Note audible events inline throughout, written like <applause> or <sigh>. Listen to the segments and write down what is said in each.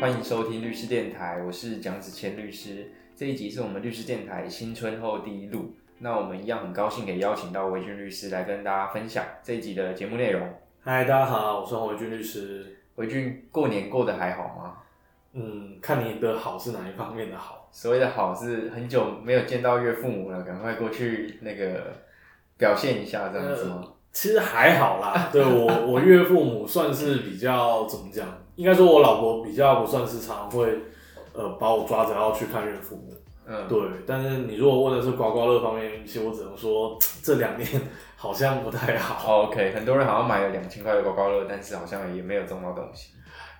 欢迎收听律师电台，我是蒋子谦律师。这一集是我们律师电台新春后第一录，那我们一样很高兴可以邀请到维俊律师来跟大家分享这一集的节目内容。嗨，大家好，我是黄维俊律师。维俊过年过得还好吗？嗯，看你的好是哪一方面的好？所谓的好是很久没有见到岳父母了，赶快过去那个表现一下这样子吗？其实还好啦，<laughs> 对我我岳父母算是比较怎么讲？应该说我老婆比较不算是常会呃把我抓着要去看岳父母。嗯，对，但是你如果问的是刮刮乐方面，其实我只能说这两年好像不太好。OK，很多人好像买了两千块的刮刮乐，但是好像也没有中到东西。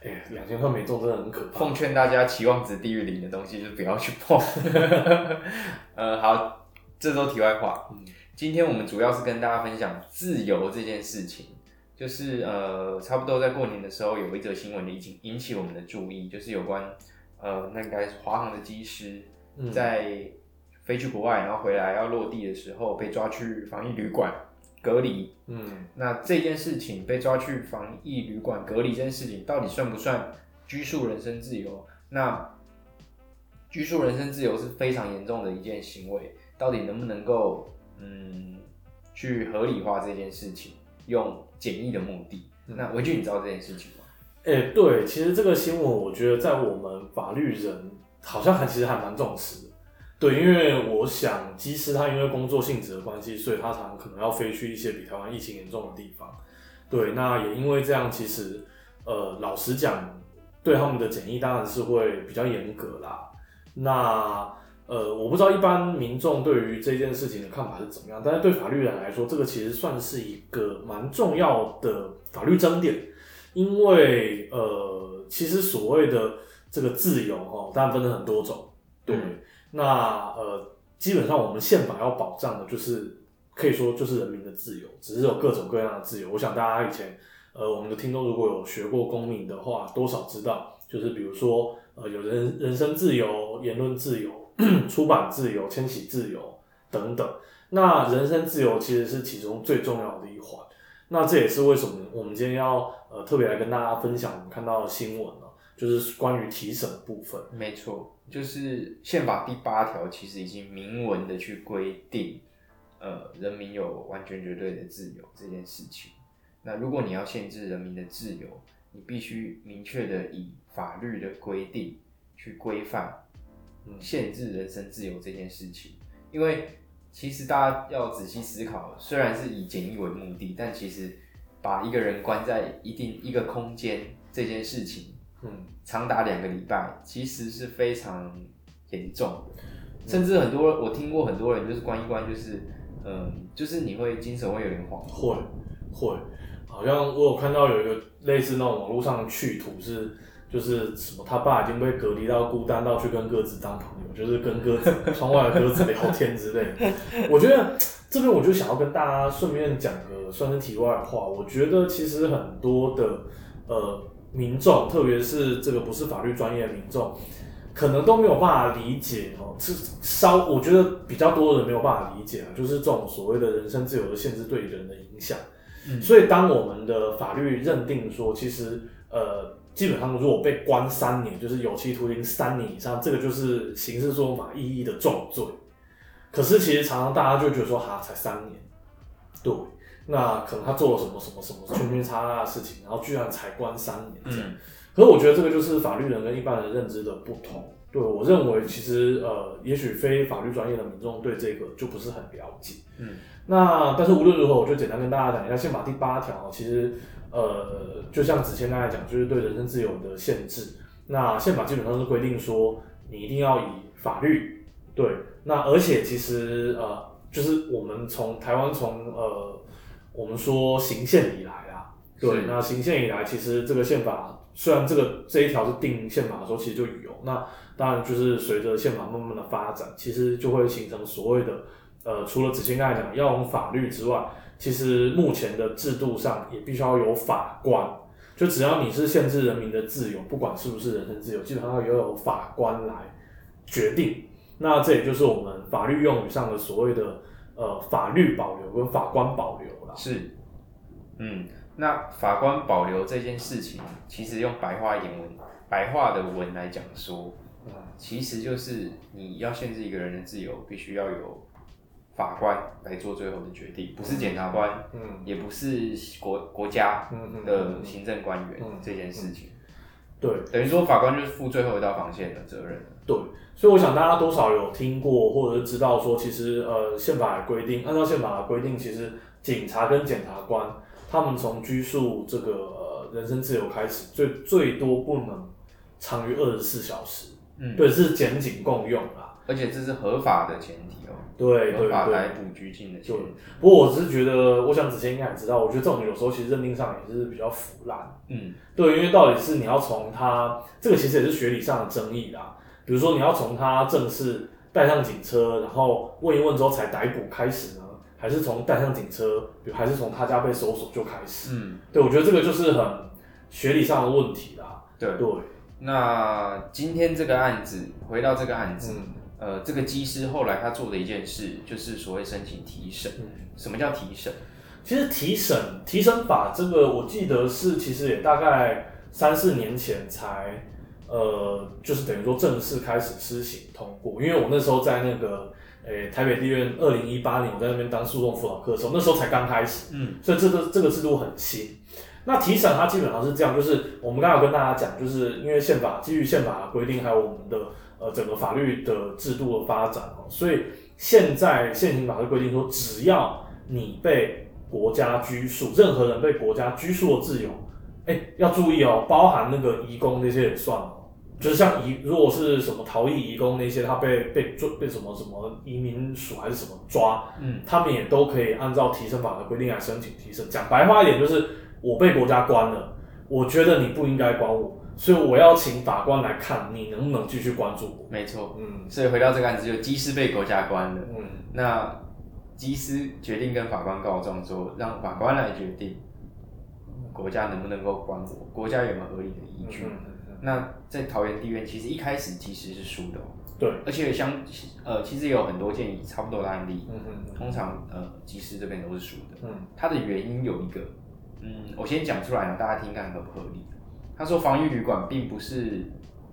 哎，两千块没中真的很可怕。奉劝大家期望值低于零的东西就不要去碰。<laughs> 呃，好，这都题外话。嗯今天我们主要是跟大家分享自由这件事情，就是呃，差不多在过年的时候有一则新闻引起引起我们的注意，就是有关呃，那应该是华航的机师嗯在飞去国外，然后回来要落地的时候被抓去防疫旅馆隔离。嗯那这件事情被抓去防疫旅馆隔离这件事情，到底算不算拘束人身自由？那拘束人身自由是非常严重的一件行为，到底能不能够嗯去合理化这件事情，用简易的目的？那维俊，你知道这件事情吗？哎、对，其实这个新闻我觉得在我们法律人好像还其实还蛮重视的。对，因为我想，机师他因为工作性质的关系，所以他常常可能要飞去一些比台湾疫情严重的地方。对，那也因为这样，其实呃，老实讲，对他们的检疫当然是会比较严格啦。那呃，我不知道一般民众对于这件事情的看法是怎么样，但是对法律人来说，这个其实算是一个蛮重要的法律争点。因为呃，其实所谓的这个自由哦，当然分了很多种，对。嗯那呃，基本上我们宪法要保障的就是可以说就是人民的自由，只是有各种各样的自由。我想大家以前呃，我们的听众如果有学过公民的话，多少知道，就是比如说呃，有人人身自由、言论自由、<clears throat> 出版自由、迁徙自由等等。那人身自由其实是其中最重要的一环。那这也是为什么我们今天要呃特别来跟大家分享我们看到的新闻呢，就是关于提审的部分。没错，就是宪法第八条其实已经明文的去规定，呃，人民有完全绝对的自由这件事情。那如果你要限制人民的自由，你必须明确的以法律的规定去规范限制人身自由这件事情。因为其实大家要仔细思考，虽然是以简易为目的，但其实把一个人关在一定一个空间这件事情，嗯，长达两个礼拜，其实是非常严重的，甚至很多我听过很多人就是关一关，就是嗯，就是你会精神会有点恍惚，会会，好像我有看到有一个类似那种网络上的趣图是。就是什么，他爸已经被隔离到孤单到去跟鸽子当朋友，就是跟鸽子窗外的鸽子聊天之类的。<laughs> 我觉得这边我就想要跟大家顺便讲个算是题外话。我觉得其实很多的呃民众，特别是这个不是法律专业的民众，可能都没有办法理解哦。是稍我觉得比较多的人没有办法理解啊，就是这种所谓的人身自由的限制对人的影响。嗯所以当我们的法律认定说，其实呃。基本上，如果被关三年，就是有期徒刑三年以上，这个就是刑事诉讼法意义的重罪。可是其实常常大家就觉得说，哈，才三年，对，那可能他做了什么什么什么圈圈叉叉的事情，然后居然才关三年这样。嗯可是我觉得这个就是法律人跟一般人认知的不同。对我认为，其实呃，也许非法律专业的民众对这个就不是很了解。嗯，那但是无论如何，我就简单跟大家讲一下宪法第八条，其实呃，就像子谦刚才讲，就是对人身自由的限制。那宪法基本上是规定说，你一定要以法律对。那而且其实呃，就是我们从台湾从呃，我们说行宪以来啊，对，那行宪以来，其实这个宪法虽然这个这一条是定宪法的时候其实就有，那当然就是随着宪法慢慢的发展，其实就会形成所谓的呃，除了子谦刚才讲要用法律之外，其实目前的制度上也必须要有法官。就只要你是限制人民的自由，不管是不是人身自由，基本上要由法官来决定。那这也就是我们法律用语上的所谓的呃法律保留跟法官保留啦。是，嗯，那法官保留这件事情，其实用白话一点文，白话的文来讲说，嗯其实就是你要限制一个人的自由，必须要有法官来做最后的决定，不是检察官，嗯也不是国国家的行政官员嗯这件事情。对等于说法官就是负最后一道防线的责任。对，所以我想大家多少有听过或者是知道说，其实呃宪法的规定，按照宪法的规定，其实警察跟检察官他们从拘束这个、呃、人身自由开始，最最多不能长于二十四小时。嗯，对，是检警共用啦。而且这是合法的前提哦，对对对合法逮。捕拘禁的前提。不过我只是觉得，我想子谦应该也知道，我觉得这种有时候其实认定上也是比较腐烂。嗯对，因为到底是你要从他这个其实也是学理上的争议啦。比如说你要从他正式带上警车，然后问一问之后才逮捕开始呢，还是从带上警车，还是从他家被搜索就开始？嗯，对，我觉得这个就是很学理上的问题啦。对。对，那今天这个案子，回到这个案子，嗯呃，这个技师后来他做的一件事，就是所谓申请提审。嗯。什么叫提审？其实提审提审法这个，我记得是其实也大概三四年前才，呃，就是等于说正式开始施行通过。因为我那时候在那个，诶、台北地院二零一八年我在那边当诉讼辅导课的时候，那时候才刚开始，嗯所以这个这个制度很新。那提审它基本上是这样，就是我们刚才有跟大家讲，就是因为宪法基于宪法的规定，还有我们的呃整个法律的制度的发展哦，所以现在现行法律规定说，只要你被国家拘束，任何人被国家拘束的自由，哎、要注意哦，包含那个移工那些也算哦。就是像移，如果是什么逃逸移工那些，他被被抓被什么什么移民署还是什么抓，嗯他们也都可以按照提升法的规定来申请提升。讲白话一点，就是我被国家关了，我觉得你不应该管我，所以我要请法官来看你能不能继续关注我。没错。嗯所以回到这个案子，就技师被国家关了。嗯那技师决定跟法官告状说，让法官来决定国家能不能够关我，国家有没有合理的依据。嗯嗯那在桃园地院，其实一开始其实是输的、哦，对，而且相呃，其实也有很多件差不多的案例，嗯嗯通常呃，技师这边都是输的。嗯它的原因有一个，嗯，我先讲出来让大家听看合不合理。他说防疫旅馆并不是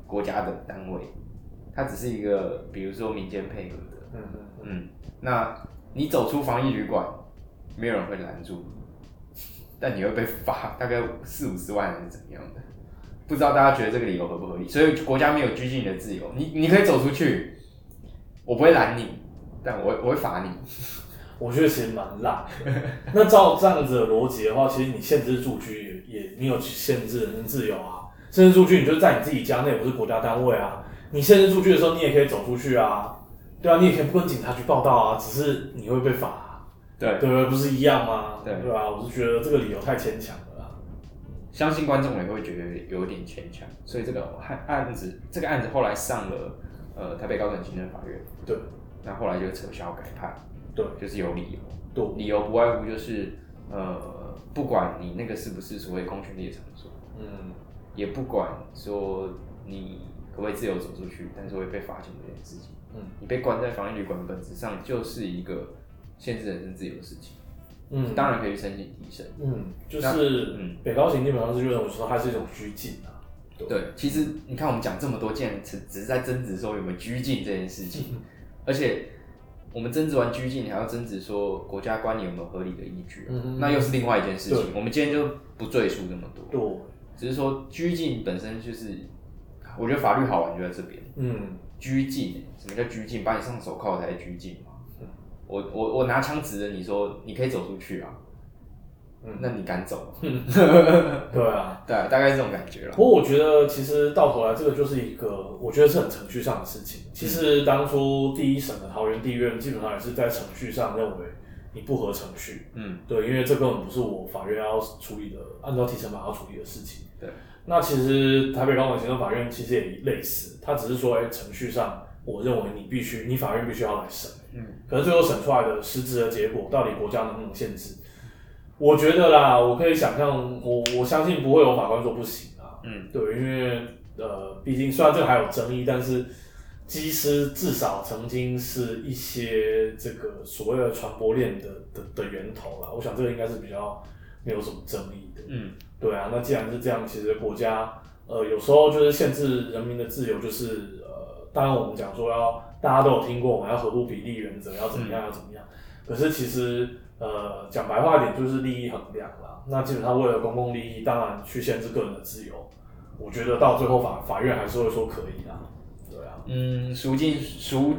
国家的单位，它只是一个比如说民间配合的，嗯嗯嗯，那你走出防疫旅馆，没有人会拦住你，但你会被罚大概四五十万还是怎么样的？不知道大家觉得这个理由合不合理？所以国家没有拘禁你的自由，你你可以走出去，我不会拦你，但我会我会罚你。<laughs> 我觉得其实蛮烂。那照这样子的逻辑的话，其实你限制住居你有限制人身自由啊，限制出去你就在你自己家内，不是国家单位啊。你限制出去的时候，你也可以走出去啊，对啊，你也可以不跟警察去报道啊，只是你会被罚啊、对，对不对？不是一样吗？对对吧？我是觉得这个理由太牵强了啦。相信观众也会觉得有点牵强，所以这个案案子这个案子后来上了呃台北高等行政法院，对那后来就撤销改判，对就是有理由。对，理由不外乎就是，呃，不管你那个是不是所谓公权力的场所，嗯。也不管说你可不可以自由走出去，但是会被罚钱这件事情，嗯。你被关在防疫旅馆本质上就是一个限制人身自由的事情，嗯，当然可以申请提升。嗯，就是嗯。北高行基本上是认为说它是一种拘禁啊。对，其实你看我们讲这么多，竟然只只是在争执说有没有拘禁这件事情，<laughs> 而且我们争执完拘禁，还要争执说国家关你有没有合理的依据，那又是另外一件事情。我们今天就不赘述那么多。对，只是说拘禁本身就是，我觉得法律好玩就在这边。嗯拘禁，什么叫拘禁？把你上手铐才拘禁嘛嗯？我我我拿枪指着你说你可以走出去啊，嗯，那你敢走吗？<laughs> 对啊。<laughs> 对啊，大概是这种感觉了不。过我觉得，其实到头来，这个就是一个，我觉得是很程序上的事情。其实当初第一审的桃园地院，基本上也是在程序上认为你不合程序，嗯，对，因为这根本不是我法院要处理的，按照提审法要处理的事情。对，那其实台北高等行政法院其实也类似，它只是说，哎、程序上我认为你必须，你法院必须要来审。嗯，可是最后审出来的实质的结果，到底国家能不能限制？我觉得啦，我可以想象，我我相信不会有法官说不行啊。嗯，对，因为呃，毕竟虽然这个还有争议，但是机师至少曾经是一些这个所谓的传播链的的的源头啦。我想这个应该是比较没有什么争议的。嗯，对啊，那既然是这样，其实国家呃有时候就是限制人民的自由，就是呃，当然我们讲说要大家都有听过，我们要合乎比例原则，要怎么样要怎么样。可是其实呃讲白话一点，就是利益衡量啦。那基本上为了公共利益，当然去限制个人的自由，我觉得到最后法法院还是会说可以啦。对啊，嗯，孰轻孰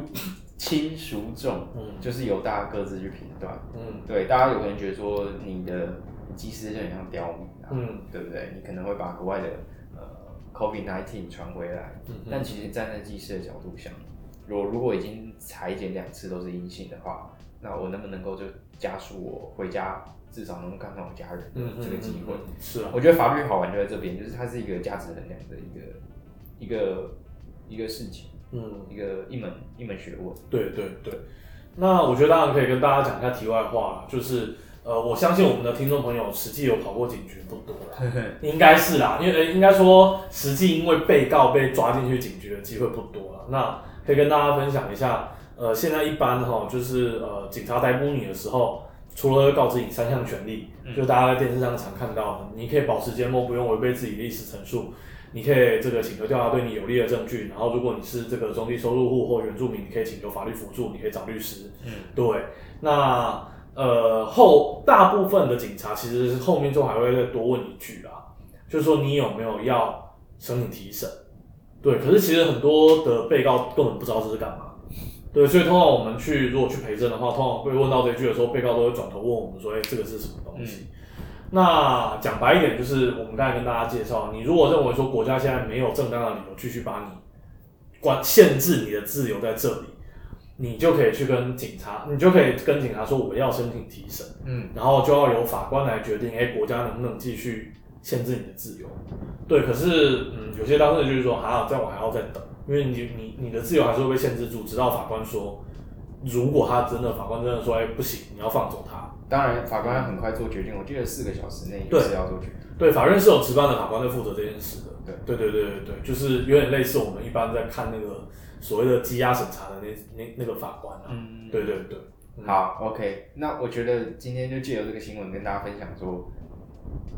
轻孰重，嗯就是由大家各自去评断。嗯对，大家有可能觉得说你的技师就很像刁民啊，嗯对不对？你可能会把国外的呃 COVID 1 9传回来，嗯但其实站在技师的角度想，我如果已经裁剪两次都是阴性的话，那我能不能够就加速我回家，至少能够看看我家人这个机会？嗯是啊，我觉得法律好玩就在这边，就是它是一个价值衡量的一个一个一个事情，嗯。一个一门一门学问。对对对，那我觉得当然可以跟大家讲一下题外话，就是呃，我相信我们的听众朋友实际有跑过警局不多啦，<laughs> 应该是啦，因为呃应该说实际因为被告被抓进去警局的机会不多了。那可以跟大家分享一下，呃，现在一般哈，就是呃，警察逮捕你的时候。除了会告知你三项权利，就大家在电视上常看到的，你可以保持缄默，不用违背自己历史陈述，你可以这个请求调查对你有利的证据，然后如果你是这个中低收入户或原住民，你可以请求法律辅助，你可以找律师。嗯，对，那呃后大部分的警察其实后面就还会再多问一句啦，就是说你有没有要申请提审？对，可是其实很多的被告根本不知道这是干嘛。对，所以通常我们去如果去陪证的话，通常被问到这句的时候，被告都会转头问我们说：“哎、这个是什么东西？”那讲白一点，就是我们刚才跟大家介绍，你如果认为说国家现在没有正当的理由继续把你关限制你的自由在这里，你就可以去跟警察，你就可以跟警察说我要申请提审，嗯，然后就要由法官来决定，哎、国家能不能继续限制你的自由？对，可是嗯，有些当事人就是说，啊，这样我还要再等，因为你你你的自由还是会被限制住，直到法官说，如果他真的法官真的说，哎、不行，你要放走他。当然法官要很快做决定，我记得四个小时内对是要做决定。对，法院是有值班的法官在负责这件事的。对对对对对对，就是有点类似我们一般在看那个所谓的羁押审查的那那那个法官啊。嗯，对对对，嗯好，OK，那我觉得今天就借由这个新闻跟大家分享说，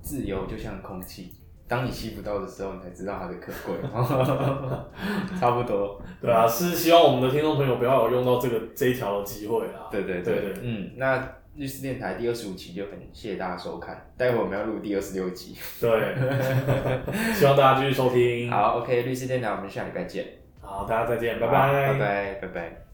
自由就像空气，当你吸不到的时候，你才知道它的可贵。<laughs> <laughs> 差不多，对啊，是希望我们的听众朋友不要有用到这个这一条的机会啊。对对对对嗯，那律师电台第二十五期就很谢谢大家收看，待会我们要录第二十六集。对，<laughs> 希望大家继续收听。好，OK，律师电台，我们下礼拜见。好，大家再见，拜好拜，拜拜，拜拜。